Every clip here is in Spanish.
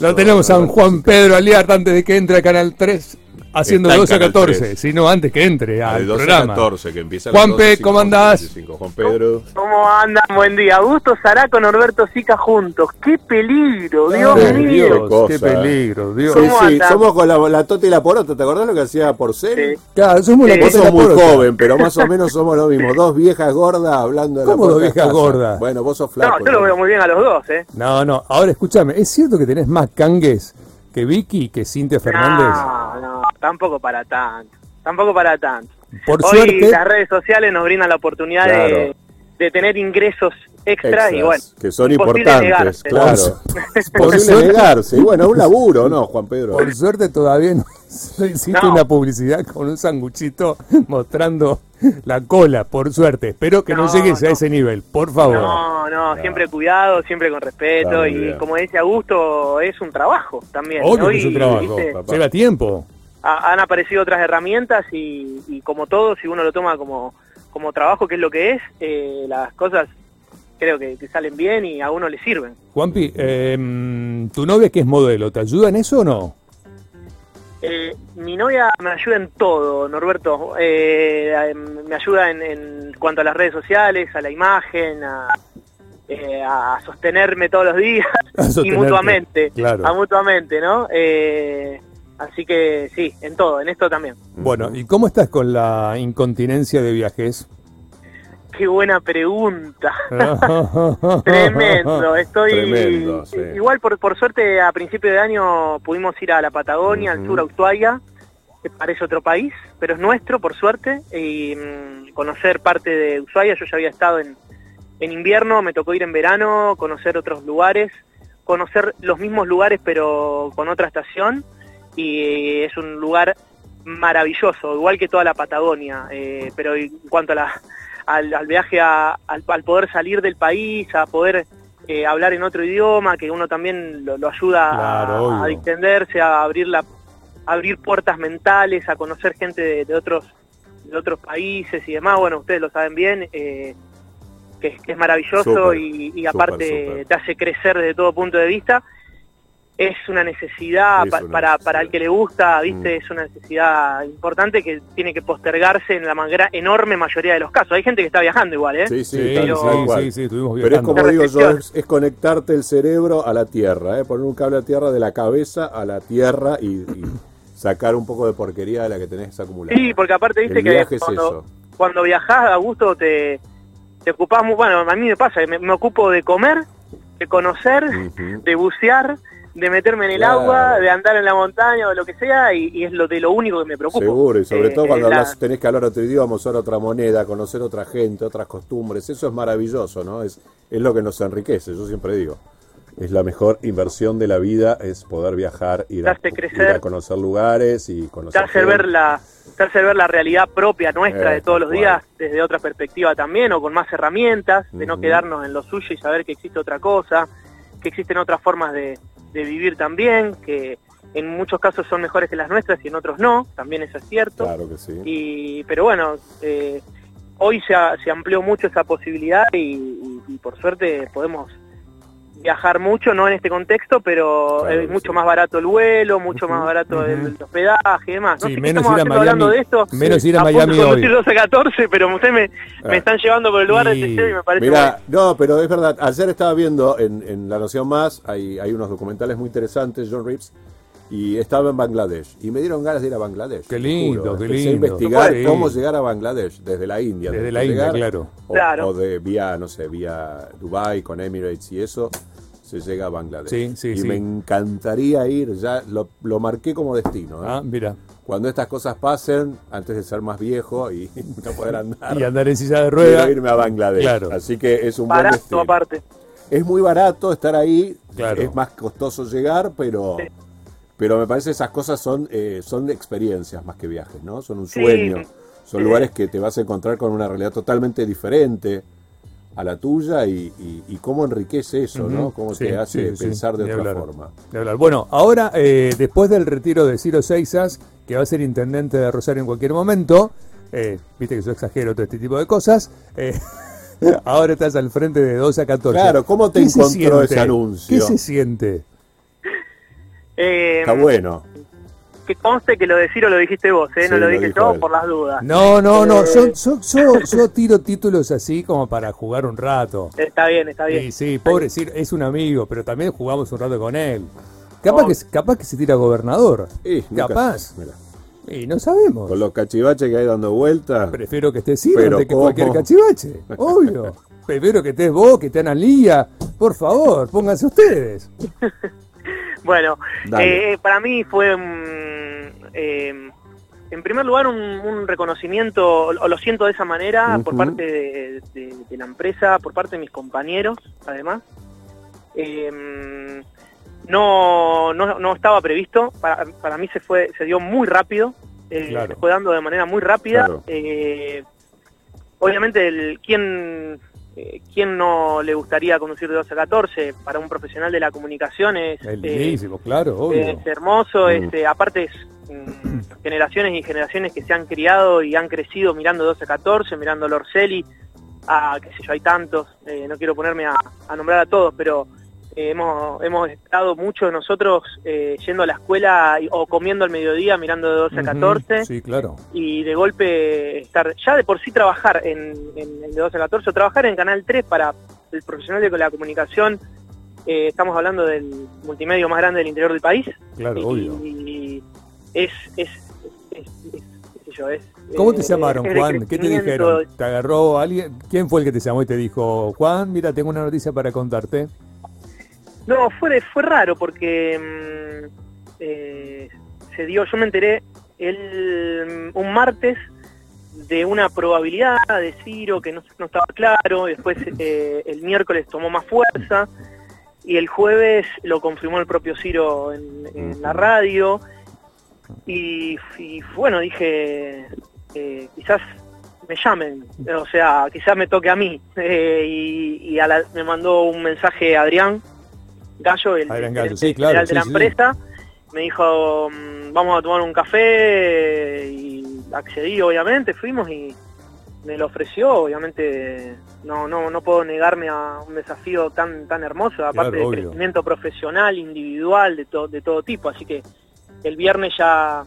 Lo tenemos a Juan Pedro Aliar antes de que entre a Canal 3 haciendo en 12 a Canal 14, 3. sino antes que entre de al 12 a programa. 14, que empieza a Juan las P, 12, ¿cómo andás? 55. Juan Pedro. ¿Cómo andan? Buen día. Augusto Sará con Norberto Sica juntos. ¡Qué peligro! Dios Ay, mío. Dios, Qué cosa, qué peligro, Dios. Sí, ¿Cómo sí, somos con la, la Tota y la Porota. ¿Te acordás lo que hacía Porcel? Sí. Claro, somos Vos cosa sos muy porota. joven, pero más o menos somos lo mismo. Dos viejas gordas hablando de la ¿Cómo dos puerta de viejas gordas? Bueno, vos sos flaco. No, yo lo veo muy bien a los dos, ¿eh? No, no, ahora escúchame, ¿es cierto que tenés más cangues que Vicky, que Cintia Fernández? No, no, tampoco para tanto. Tampoco para tanto. Por Hoy suerte, las redes sociales nos brindan la oportunidad de, Claro. de tener ingresos extras Extras, y bueno. que son importantes, negarse. claro. Por suerte- negarse. Y bueno, es un laburo, ¿no, Juan Pedro? por suerte todavía no, hiciste No. una publicidad con un sanguchito mostrando la cola, por suerte. Espero que no, No, llegues a no. ese nivel, por favor. No, no, siempre cuidado, siempre con respeto y bien. como dice Augusto, es un trabajo también. Obvio Hoy, que es un trabajo, lleva tiempo. Ha- han aparecido otras herramientas y, y como todo, si uno lo toma como, como trabajo, que es lo que es, eh, las cosas creo que, que salen bien y a uno le sirven. Juanpi, eh, tu novia que es modelo, ¿te ayuda en eso o no? Eh, mi novia me ayuda en todo, Norberto. Eh, em, me ayuda en, en cuanto a las redes sociales, a la imagen, a, eh, a sostenerme todos los días y mutuamente. claro. A mutuamente, ¿no? Eh, así que sí, en todo, en esto también. Bueno, ¿y cómo estás con la incontinencia de viajes? Qué buena pregunta. Tremendo, estoy Tremendo, sí. igual por, por suerte a principio de año pudimos ir a la Patagonia, al sur a Ushuaia, que parece otro país, pero es nuestro por suerte, y mm, conocer parte de Ushuaia, yo ya había estado en, en invierno, me tocó ir en verano, conocer otros lugares, conocer los mismos lugares pero con otra estación, y es un lugar maravilloso, igual que toda la Patagonia, eh, pero en cuanto a la, al, al viaje, a- al, al poder salir del país, a poder eh, hablar en otro idioma, que uno también lo, lo ayuda a- Claro, a, obvio. distenderse, a abrir, la, a abrir puertas mentales, a conocer gente de, de otros de otros países y demás, bueno, ustedes lo saben bien, eh, que, es- que es maravilloso y, aparte te hace crecer desde todo punto de vista. Es una necesidad Es pa- una para, para el que le gusta, ¿viste? Mm. Es una necesidad importante que tiene que postergarse en la enorme mayoría de los casos. Hay gente que está viajando igual, ¿eh? Sí, sí, Sí, pero- sí, sí, sí, estuvimos Pero es viajando. como digo yo, es, es conectarte el cerebro a la tierra, ¿eh? poner un cable a tierra de la cabeza a la tierra y, y sacar un poco de porquería de la que tenés acumulada. Sí, porque aparte viste El que viaje es cuando, eso. cuando viajás a gusto te, te ocupás muy, bueno, a mí me pasa, me, me ocupo de comer, de conocer, de bucear, de meterme en el Claro. agua, de andar en la montaña o lo que sea, y, y es lo de lo único que me preocupa. Seguro, y sobre Eh, todo cuando es la- tenés que hablar otro idioma, usar otra moneda, conocer otra gente, otras costumbres, eso es maravilloso, ¿no? Es, es lo que nos enriquece, yo siempre digo. Es la mejor inversión de la vida, es poder viajar, ir, a, ir crecer. a conocer lugares y conocer hace ver la hace ver la realidad propia nuestra Eh, de todos los días desde otra perspectiva también o con más herramientas de no quedarnos en lo suyo y saber que existe otra cosa que existen otras formas de, de vivir también que en muchos casos son mejores que las nuestras y en otros no también eso es cierto Claro que sí. y pero bueno eh, hoy se, se amplió mucho esa posibilidad y, y- y por suerte podemos viajar mucho, no en este contexto, pero Claro es mucho sí. más barato el vuelo, mucho más barato el, ujú. el hospedaje y demás. No Sí, sé qué menos estamos ir a hablando Miami, de esto. menos ir a A Miami de hoy. conducir 12 a 14, pero ustedes me, me Ah. están llevando por el lugar Y- deseo y me parece Mira, no, pero es verdad. Ayer estaba viendo en, en La Nación Más, hay, hay unos documentales muy interesantes, John Reeves, y estaba en Bangladesh. Y me dieron ganas de ir a Bangladesh. Qué lindo, juro. qué Empecé lindo. investigar Sí. cómo llegar a Bangladesh, desde la India. Desde la India, claro. O, Claro. o de vía, no sé, vía Dubai con Emirates y eso, se llega a Bangladesh. Sí, sí, y sí. me encantaría ir, ya lo, lo marqué como destino. ¿eh? Ah, mira. Cuando estas cosas pasen, antes de ser más viejo y no poder andar, Y andar en silla de quiero ruedas. irme a Bangladesh. Claro. Así que es un buen barato destino. aparte. Es muy barato estar ahí, Claro. es más costoso llegar, pero Sí. Pero me parece que esas cosas son eh, son experiencias más que viajes, ¿no? Son un Sí. sueño, son lugares que te vas a encontrar con una realidad totalmente diferente a la tuya y, y- y cómo enriquece eso, ¿no? Cómo Sí, te hace sí, pensar de otra hablar. forma. Hablar. Bueno, ahora, eh, después del retiro de Ciro Seixas, que va a ser intendente de Rosario en cualquier momento, eh, viste que yo exagero todo este tipo de cosas, eh, ahora estás al frente de 12 a 14. Claro, ¿cómo te ¿Qué se encontró ese anuncio? ¿Qué se siente? Eh, Está bueno. Que conste que lo de Ciro lo dijiste vos, ¿eh? Sí, no lo lo dije yo él. por las dudas. No, no, no, Eh, yo, yo, yo, yo tiro títulos así como para jugar un rato. Está bien, está bien. Sí, sí, pobre Ciro, es un amigo, pero también jugamos un rato con él. Capaz, No. que, capaz que se tira gobernador. Capaz. Y no sabemos. con los cachivaches que hay dando vueltas. Prefiero que estés Ciro antes que ¿cómo? cualquier cachivache. Obvio. Prefiero que estés vos, que esté Analía. Por favor, pónganse ustedes. Bueno, Dale. eh, para mí fue, mm, eh, en primer lugar, un, un reconocimiento, o lo siento de esa manera, por parte de, de- de la empresa, por parte de mis compañeros, además. Eh, no, no, no estaba previsto, para, para mí se fue se dio muy rápido, eh, Claro. se fue dando de manera muy rápida. Claro. Eh, obviamente, el, ¿quién, eh, ¿quién no le gustaría conducir de 12 a 14? Para un profesional de la comunicación es... Es eh, claro, obvio. es hermoso, Mm. este, aparte es mm, generaciones y generaciones que se han criado y han crecido mirando 12 a 14, mirando a Lorcelli, a qué sé yo, hay tantos, eh, no quiero ponerme a, a nombrar a todos, pero eh, hemos, hemos estado mucho nosotros eh, yendo a la escuela y- o comiendo al mediodía mirando de 12 a Ujú, 14 Sí, claro. y de golpe estar, ya de por sí trabajar en, en, en de 12 a 14 o trabajar en Canal 3 para el profesional de la comunicación, eh, estamos hablando del multimedio más grande del interior del país. Claro, y, obvio. y es, es, es, es- ¿Cómo te eh, llamaron, Juan? ¿Qué te dijeron? ¿Te agarró alguien? ¿Quién fue el que te llamó y te dijo, Juan, mira, tengo una noticia para contarte? No, fue, fue raro porque mm, eh, se dio, yo me enteré el, un martes de una probabilidad de Ciro que no, no estaba claro, después eh, el miércoles tomó más fuerza y el jueves lo confirmó el propio Ciro en, en la radio y, y bueno, dije, eh, quizás me llamen, o sea, quizás me toque a mí eh, y, y a la- me mandó un mensaje Adrián Gallo, el Adrián Gallo, gerente sí, claro, general sí, de la sí. empresa, me dijo, mm, vamos a tomar un café y accedí obviamente, fuimos y me lo ofreció, obviamente no no no puedo negarme a un desafío tan tan hermoso, aparte Claro, de crecimiento profesional, individual, de, to- de todo tipo, así que el viernes ya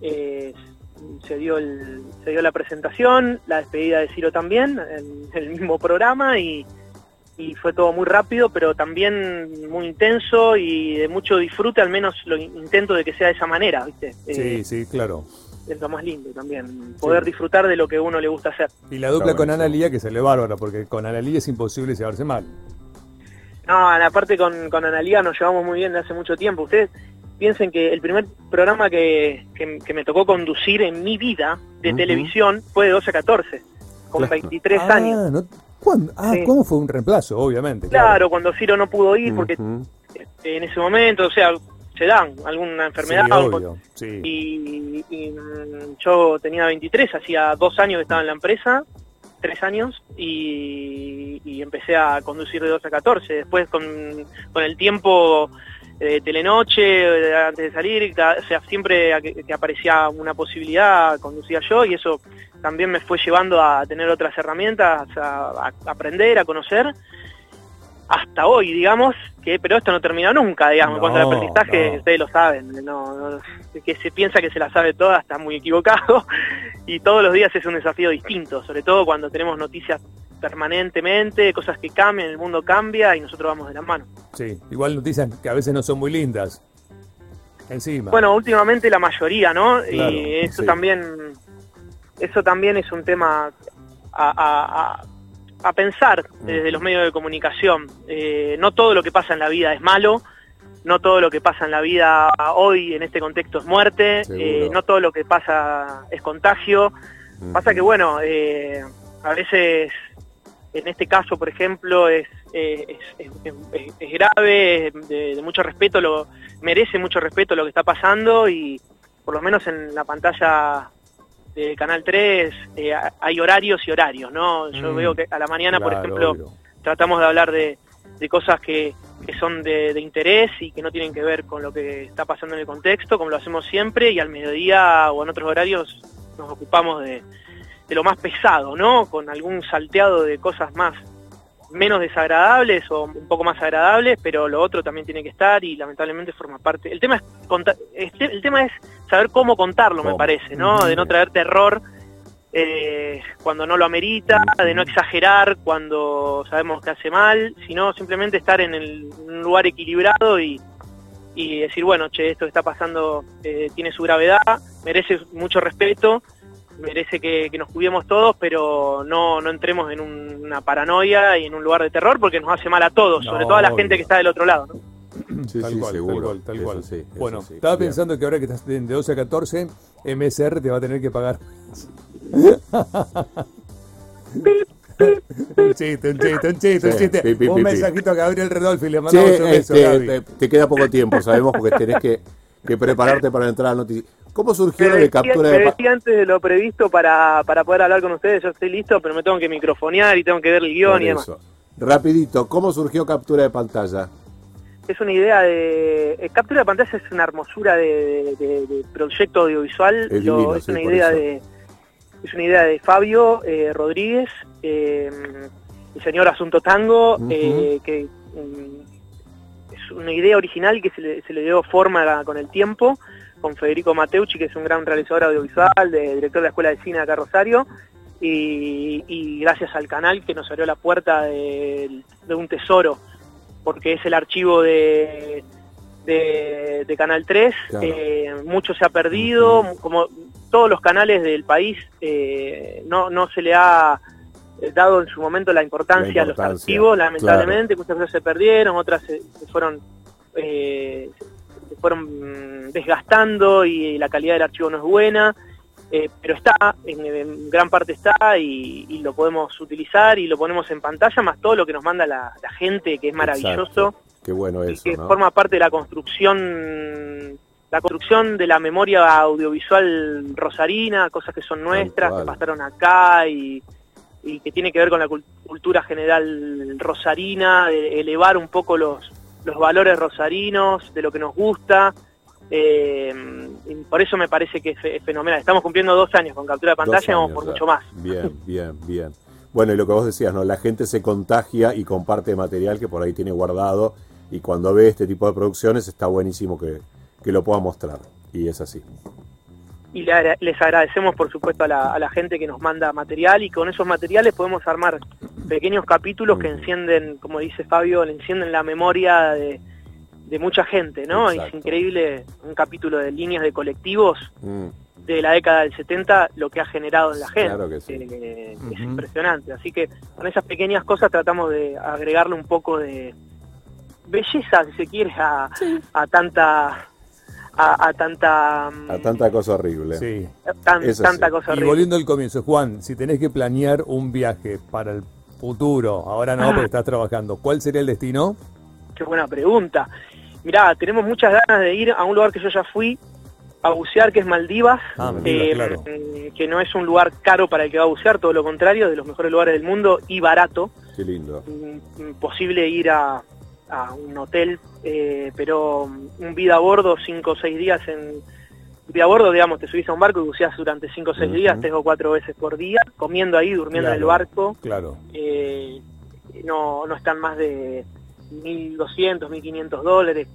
eh, se dio el, se dio la presentación, la despedida de Ciro también, en el mismo programa y, y fue todo muy rápido, pero también muy intenso y de mucho disfrute, al menos lo intento de que sea de esa manera, ¿viste? Sí, Eh, sí, claro. Es lo más lindo también, poder disfrutar de lo que uno le gusta hacer. Y la dupla con buenísimo. Analía que se le bárbara, porque con Analía es imposible llevarse mal. No, aparte con, con Analía nos llevamos muy bien de hace mucho tiempo. Ustedes piensen que el primer programa que, que- que me tocó conducir en mi vida de televisión fue de 12 a 14, con Claro. 23 ah, años. no- ¿cuándo? Ah, Sí. ¿cómo fue un reemplazo? Obviamente. Claro, cuando Ciro no pudo ir porque este, en ese momento, o sea, se dan alguna enfermedad. Sí, o- obvio, sí. y, y, mm, yo tenía 23, hacía dos años que estaba en la empresa, tres años, y, y empecé a conducir de 12 a 14. Después con, con el tiempo de telenoche, eh, antes de salir, siempre que, aparecía una posibilidad, conducía yo, y eso también me fue llevando a tener otras herramientas, a aprender, a conocer, hasta hoy, digamos, que pero esto no termina nunca, digamos, en cuanto al No, aprendizaje, no. ustedes lo saben, no, no- que se piensa que se la sabe toda está muy equivocado y todos los días es un desafío distinto, sobre todo cuando tenemos noticias permanentemente, cosas que cambian, el mundo cambia y nosotros vamos de la mano. Sí, igual noticias que a veces no son muy lindas. Encima. Bueno, últimamente la mayoría, ¿no? Claro, y eso sí. también eso también es un tema a, a- a- a pensar desde los medios de comunicación. Eh, no todo lo que pasa en la vida es malo, no todo lo que pasa en la vida hoy en este contexto es muerte, eh, no todo lo que pasa es contagio. Pasa que, bueno, eh, a veces, en este caso, por ejemplo, es, es, es- es- es grave, de, de mucho respeto, lo merece mucho respeto lo que está pasando y por lo menos en la pantalla de Canal 3 eh, hay horarios y horarios, ¿no? Yo Mm, veo que a la mañana, por ejemplo, obvio. tratamos de hablar de, de cosas que, que son de, de interés y que no tienen que ver con lo que está pasando en el contexto, como lo hacemos siempre, y al mediodía o en otros horarios nos ocupamos de, de lo más pesado, ¿no? Con algún salteado de cosas más, menos desagradables o un poco más agradables, pero lo otro también tiene que estar y lamentablemente forma parte. El tema es contar, este, el tema es saber cómo contarlo, me parece, ¿no? De no traer terror eh, cuando no lo amerita, de no exagerar cuando sabemos que hace mal, sino simplemente estar en el, un lugar equilibrado y, y decir, bueno, che, esto que está pasando eh, tiene su gravedad, merece mucho respeto, merece que, que nos cuidemos todos, pero no, no entremos en un- una paranoia y en un lugar de terror porque nos hace mal a todos, No, sobre todo a la obvio. gente que está del otro lado. ¿no? Sí, tal sí, cual, seguro. tal cual, tal Eso cual. sí, eso bueno, sí. estaba Bien. pensando que ahora que estás de 12 a 14, MSR te va a tener que pagar. un chiste, un chiste, un chiste, un chiste. pi, pi, un pi, pi. mensajito a Gabriel Redolfi, le mandamos un beso, este, te, te queda poco tiempo, sabemos, porque tenés que, que prepararte para entrar al noticiero. ¿Cómo surgió Me lo de captura me de... pa- decía antes de lo previsto para, para poder hablar con ustedes, yo estoy listo, pero me tengo que microfonear y tengo que ver el guion Por y demás. Rapidito, ¿cómo surgió captura de pantalla? es una idea de eh, captura de pantalla es una hermosura de, de- de proyecto audiovisual Es Lo- divino, es sí, una idea eso. de es una idea de Fabio eh, Rodríguez eh, el señor Asunto Tango que mm, es una idea original que se le, se le dio forma con el tiempo con Federico Mateucci que es un gran realizador audiovisual de, director de la Escuela de Cine de acá Rosario y, y gracias al canal que nos abrió la puerta de, de un tesoro porque es el archivo de, de, de Canal 3, Claro. eh, mucho se ha perdido, como todos los canales del país, eh, no, no se le ha eh, dado en su momento la importancia, La a los archivos, lamentablemente, muchas cosas se perdieron, otras se, se fueron eh, fueron mm, desgastando y la calidad del archivo no es buena. Eh, pero está, en, en gran parte está y, y lo podemos utilizar y lo ponemos en pantalla, más todo lo que nos manda la, la gente, que es maravilloso Exacto. Qué bueno y eso, que ¿no? forma parte de la construcción la construcción de la memoria audiovisual rosarina, cosas que son nuestras, que pasaron acá y, y que tiene que ver con la cul- cultura general rosarina, de elevar un poco los, los valores rosarinos, de lo que nos gusta. eh, y por eso me parece que es, fe- es fenomenal. Estamos cumpliendo dos años con captura de pantalla y vamos por ya. mucho más. Bien, bien, bien. Bueno, y lo que vos decías, ¿no? La gente se contagia y comparte material que por ahí tiene guardado y cuando ve este tipo de producciones está buenísimo que, que lo pueda mostrar. Y es así. Y les agradecemos por supuesto a la, a la gente que nos manda material y con esos materiales podemos armar pequeños capítulos que encienden, como dice Fabio, le encienden la memoria de, de mucha gente, ¿no? Exacto. Es increíble un capítulo de líneas de colectivos Mm, de la década del 70 lo que ha generado en la gente. Claro que sí. Eh, Es impresionante. Así que con esas pequeñas cosas tratamos de agregarle un poco de belleza, si se quiere, a, a tanta... A, a tanta mm, a tanta cosa horrible. Sí. tan- tanta sí. cosa Y horrible. volviendo al comienzo, Juan, si tenés que planear un viaje para el futuro, ahora no, porque estás trabajando, ¿cuál sería el destino? Qué buena pregunta. Mirá, tenemos muchas ganas de ir a un lugar que yo ya fui a bucear, que es Maldivas, Ah, Maldivas, eh, claro. mm, que no es un lugar caro para el que va a bucear, todo lo contrario, de los mejores lugares del mundo y barato. Qué lindo. Mm, Posible ir a, a un hotel, eh, pero mm, un vida a bordo, cinco o seis días en... Vida a bordo, digamos, te subís a un barco y buceás durante cinco o seis días, tres o cuatro veces por día, comiendo ahí, durmiendo en el barco Claro. eh, no, no están más de 1.200, 1.500 dólares.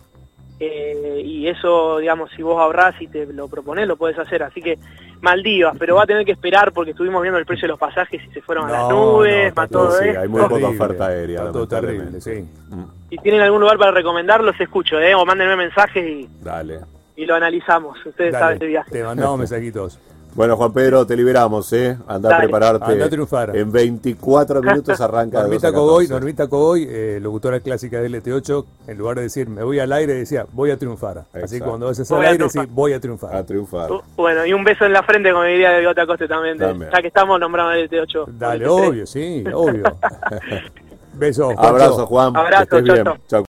Eh, y eso, digamos, si vos ahorrás y te lo propones, lo puedes hacer. Así que Maldivas, pero va a tener que esperar porque estuvimos viendo el precio de los pasajes y se fueron a las nubes, no, todo- todo sí, esto. hay muy poca oferta aérea, Está todo terrible, lamentablemente. sí. Mm, Si tienen algún lugar para recomendar, los escucho, ¿eh? O mándenme mensajes y, Dale. y lo analizamos. Ustedes Dale, saben de viaje. te mandamos mensajitos. Bueno, Juan Pedro, te liberamos, ¿eh? Anda a prepararte. Anda a triunfar. En 24 minutos arranca Normita 12 a Cogoy, 14. Normita Cogoy, eh, locutora clásica de LT8, en lugar de decir me voy al aire, decía voy a triunfar. Así que cuando vas al aire, decís voy a triunfar. A triunfar. Uh, Bueno, y un beso en la frente, como diría de Bigote Acoste también, de- ya que estamos nombrando el T8. Dale, el T3. obvio, sí, obvio. Besos. Juancho. Abrazo, Juan. Abrazo. Chau.